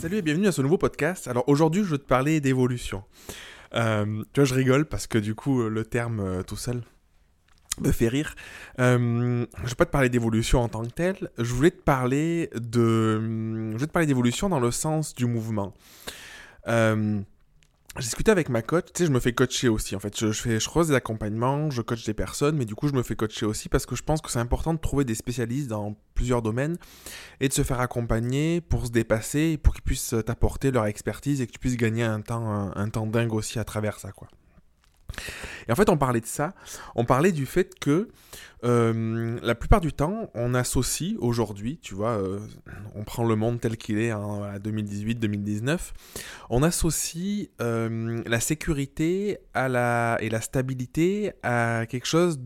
Salut et bienvenue à ce nouveau podcast. Alors aujourd'hui, je veux te parler d'évolution. Euh, tu vois, je rigole parce que du coup, le terme euh, tout seul me fait rire. Euh, je vais pas te parler d'évolution en tant que telle. Je voulais te parler de, je voulais te parler d'évolution dans le sens du mouvement. J'ai discuté avec ma coach, tu sais, je me fais coacher aussi. En fait, je, je fais, je croise des accompagnements, je coach des personnes, mais du coup, je me fais coacher aussi parce que je pense que c'est important de trouver des spécialistes dans plusieurs domaines et de se faire accompagner pour se dépasser, pour qu'ils puissent t'apporter leur expertise et que tu puisses gagner un temps, un temps dingue aussi à travers ça, quoi. Et en fait, on parlait de ça. On parlait du fait que euh, la plupart du temps, on associe aujourd'hui, tu vois, euh, on prend le monde tel qu'il est en 2018-2019, on associe euh, la sécurité à la, et la stabilité à quelque chose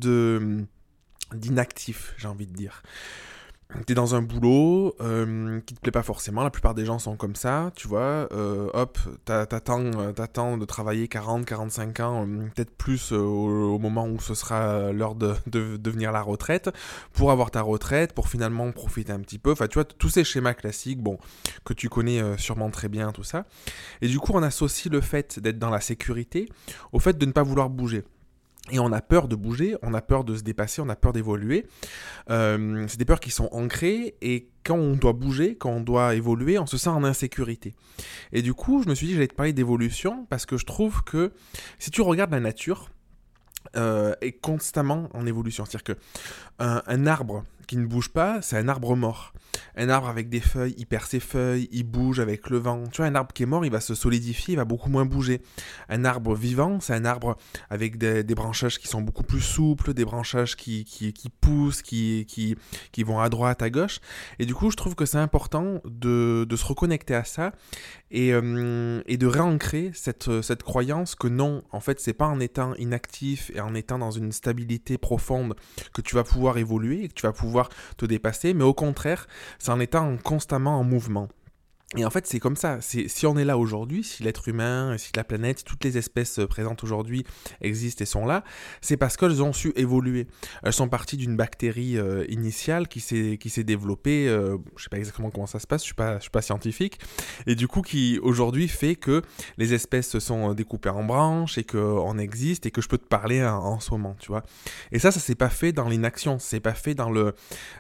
d'inactif, j'ai envie de dire t'es dans un boulot euh, qui te plaît pas forcément, la plupart des gens sont comme ça, tu vois, euh, hop, t'attends, euh, t'attends de travailler 40, 45 ans, peut-être plus au, moment où ce sera l'heure de, de, la retraite, pour avoir ta retraite, pour finalement profiter un petit peu, enfin tu vois, tous ces schémas classiques, bon, que tu connais sûrement très bien, tout ça, et du coup on associe le fait d'être dans la sécurité au fait de ne pas vouloir bouger. Et on a peur de bouger, on a peur de se dépasser, on a peur d'évoluer. Euh, c'est des peurs qui sont ancrées et quand on doit bouger, quand on doit évoluer, on se sent en insécurité. Et du coup, je me suis dit j'allais te parler d'évolution parce que je trouve que si tu regardes la nature, euh, est constamment en évolution. C'est-à-dire que un, un, arbre qui ne bouge pas, c'est un arbre mort. Un arbre avec des feuilles, il perd ses feuilles, il bouge avec le vent. Tu vois, un arbre qui est mort, il va se solidifier, il va beaucoup moins bouger. Un arbre vivant, c'est un arbre avec des, branchages qui sont beaucoup plus souples, des branchages qui, qui, qui poussent, qui, qui, qui, vont à droite, à gauche. Et du coup, je trouve que c'est important de, de, se reconnecter à ça et, euh, et de réancrer cette, cette croyance que non, en fait, c'est pas en étant inactif et en étant dans une stabilité profonde que tu vas pouvoir évoluer et que tu vas pouvoir te dépasser, mais au contraire, c'est en étant constamment en mouvement. Et en fait, c'est comme ça. Si on est là aujourd'hui, si l'être humain, si la planète, si toutes les espèces présentes aujourd'hui existent et sont là, c'est parce qu'elles ont su évoluer. Elles sont parties d'une bactérie euh, initiale qui s'est développée. Euh, je sais pas exactement comment ça se passe. Je suis suis pas scientifique. Et du coup, qui aujourd'hui fait que les espèces se sont découpées en branches et que on existe et que je peux te parler en, ce moment, tu vois. Et ça, ça s'est pas fait dans l'inaction. C'est pas fait dans le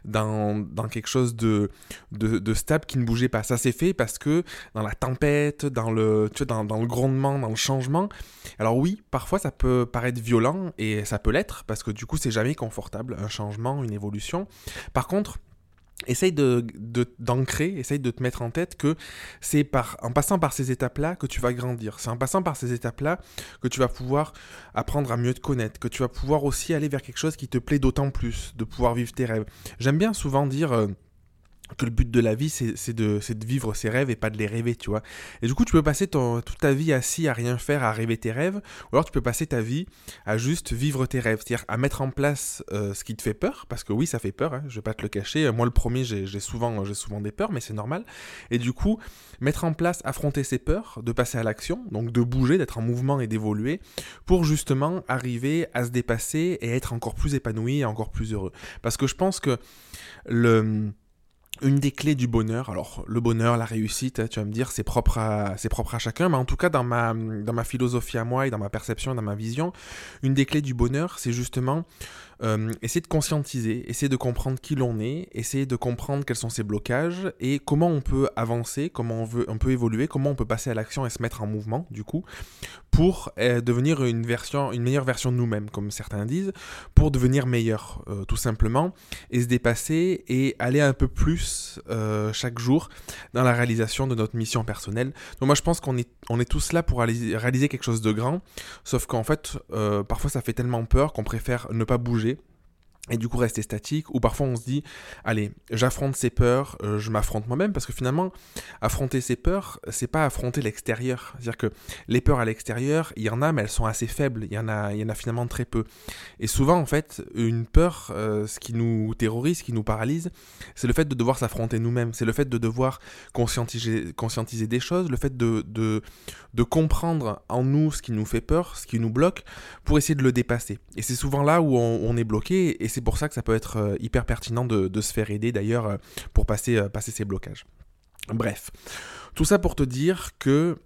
dans dans quelque chose de de, de stable qui ne bougeait pas. Ça s'est fait parce que dans la tempête, dans le, tu dans, le grondement, dans le changement, alors oui, parfois ça peut paraître violent et ça peut l'être parce que du coup c'est jamais confortable, un changement, une évolution. Par contre, essaye de, d'ancrer, essaye de te mettre en tête que c'est par, en passant par ces étapes-là que tu vas grandir. C'est en passant par ces étapes-là que tu vas pouvoir apprendre à mieux te connaître, que tu vas pouvoir aussi aller vers quelque chose qui te plaît d'autant plus, de pouvoir vivre tes rêves. J'aime bien souvent dire... Euh, que le but de la vie, c'est de, de vivre ses rêves et pas de les rêver, tu vois. Et du coup, tu peux passer ton, toute ta vie assis à rien faire, à rêver tes rêves, ou alors tu peux passer ta vie à juste vivre tes rêves, c'est-à-dire à mettre en place euh, ce qui te fait peur, parce que oui, ça fait peur, hein, je vais pas te le cacher. Moi, le premier, j'ai souvent, souvent des peurs, mais c'est normal. Et du coup, mettre en place, affronter ses peurs, de passer à l'action, donc de bouger, d'être en mouvement et d'évoluer, pour justement arriver à se dépasser et être encore plus épanoui et encore plus heureux. Parce que je pense que le une des clés du bonheur, alors le bonheur, la réussite, tu vas me dire, c'est propre à, c'est propre à chacun, mais en tout cas dans ma, dans ma philosophie à moi et dans ma perception, dans ma vision, une des clés du bonheur, c'est justement euh, essayer de conscientiser, essayer de comprendre qui l'on est, essayer de comprendre quels sont ses blocages et comment on peut avancer, comment on, veut, on peut évoluer, comment on peut passer à l'action et se mettre en mouvement, du coup, pour euh, devenir une version, une meilleure version de nous-mêmes, comme certains disent, pour devenir meilleur, euh, tout simplement, et se dépasser et aller un peu plus euh, chaque jour dans la réalisation de notre mission personnelle. Donc moi je pense qu'on est, on est tous là pour réaliser quelque chose de grand, sauf qu'en fait, euh, parfois ça fait tellement peur qu'on préfère ne pas bouger et du coup rester statique, ou parfois on se dit, allez, j'affronte ces peurs, euh, je m'affronte moi-même, parce que finalement, affronter ces peurs, c'est pas affronter l'extérieur. C'est-à-dire que les peurs à l'extérieur, il y en a, mais elles sont assez faibles, il y en a, il y en a finalement très peu. Et souvent, en fait, une peur, euh, ce qui nous terrorise, ce qui nous paralyse, c'est le fait de devoir s'affronter nous-mêmes, c'est le fait de devoir conscientiser, conscientiser des choses, le fait de, de, comprendre en nous ce qui nous fait peur, ce qui nous bloque, pour essayer de le dépasser. Et c'est souvent là où on, est bloqué, c'est pour ça que ça peut être euh, hyper pertinent de, se faire aider d'ailleurs euh, pour passer, euh, passer ces blocages. Bref, Tout ça pour te dire que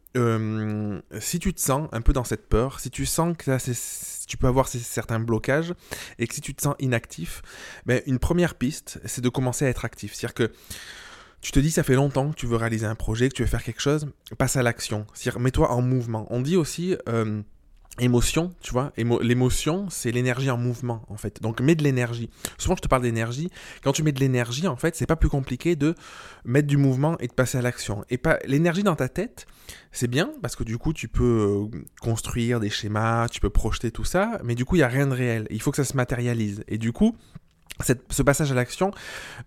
si tu te sens un peu dans cette peur, si tu sens que tu peux avoir certains blocages et que si tu te sens inactif, ben, une première piste, c'est de commencer à être actif. C'est-à-dire que tu te dis ça fait longtemps que tu veux réaliser un projet, que tu veux faire quelque chose, passe à l'action. C'est-à-dire mets-toi en mouvement. On dit aussi émotion, tu vois. L'émotion, c'est l'énergie en mouvement, en fait. Donc, mets de l'énergie. Souvent, je te parle d'énergie. Quand tu mets de l'énergie, en fait, c'est pas plus compliqué de mettre du mouvement et de passer à l'action. Et pas l'énergie dans ta tête, c'est bien parce que du coup, tu peux euh, construire des schémas, tu peux projeter tout ça, mais du coup, il y a rien de réel. Il faut que ça se matérialise. Et du coup, ce passage à l'action,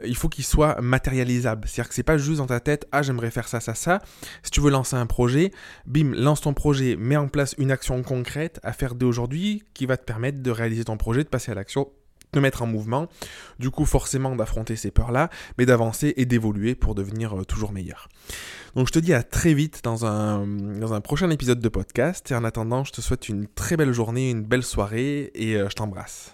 il faut qu'il soit matérialisable. C'est-à-dire que c'est pas juste dans ta tête, ah j'aimerais faire ça, ça, ça. Si tu veux lancer un projet, bim, lance ton projet, mets en place une action concrète à faire dès aujourd'hui qui va te permettre de réaliser ton projet, de passer à l'action, de mettre en mouvement. Du coup, forcément d'affronter ces peurs-là, mais d'avancer et d'évoluer pour devenir euh, toujours meilleur. Donc je te dis à très vite dans un, dans un prochain épisode de podcast. Et en attendant, je te souhaite une très belle journée, une belle soirée et euh, je t'embrasse.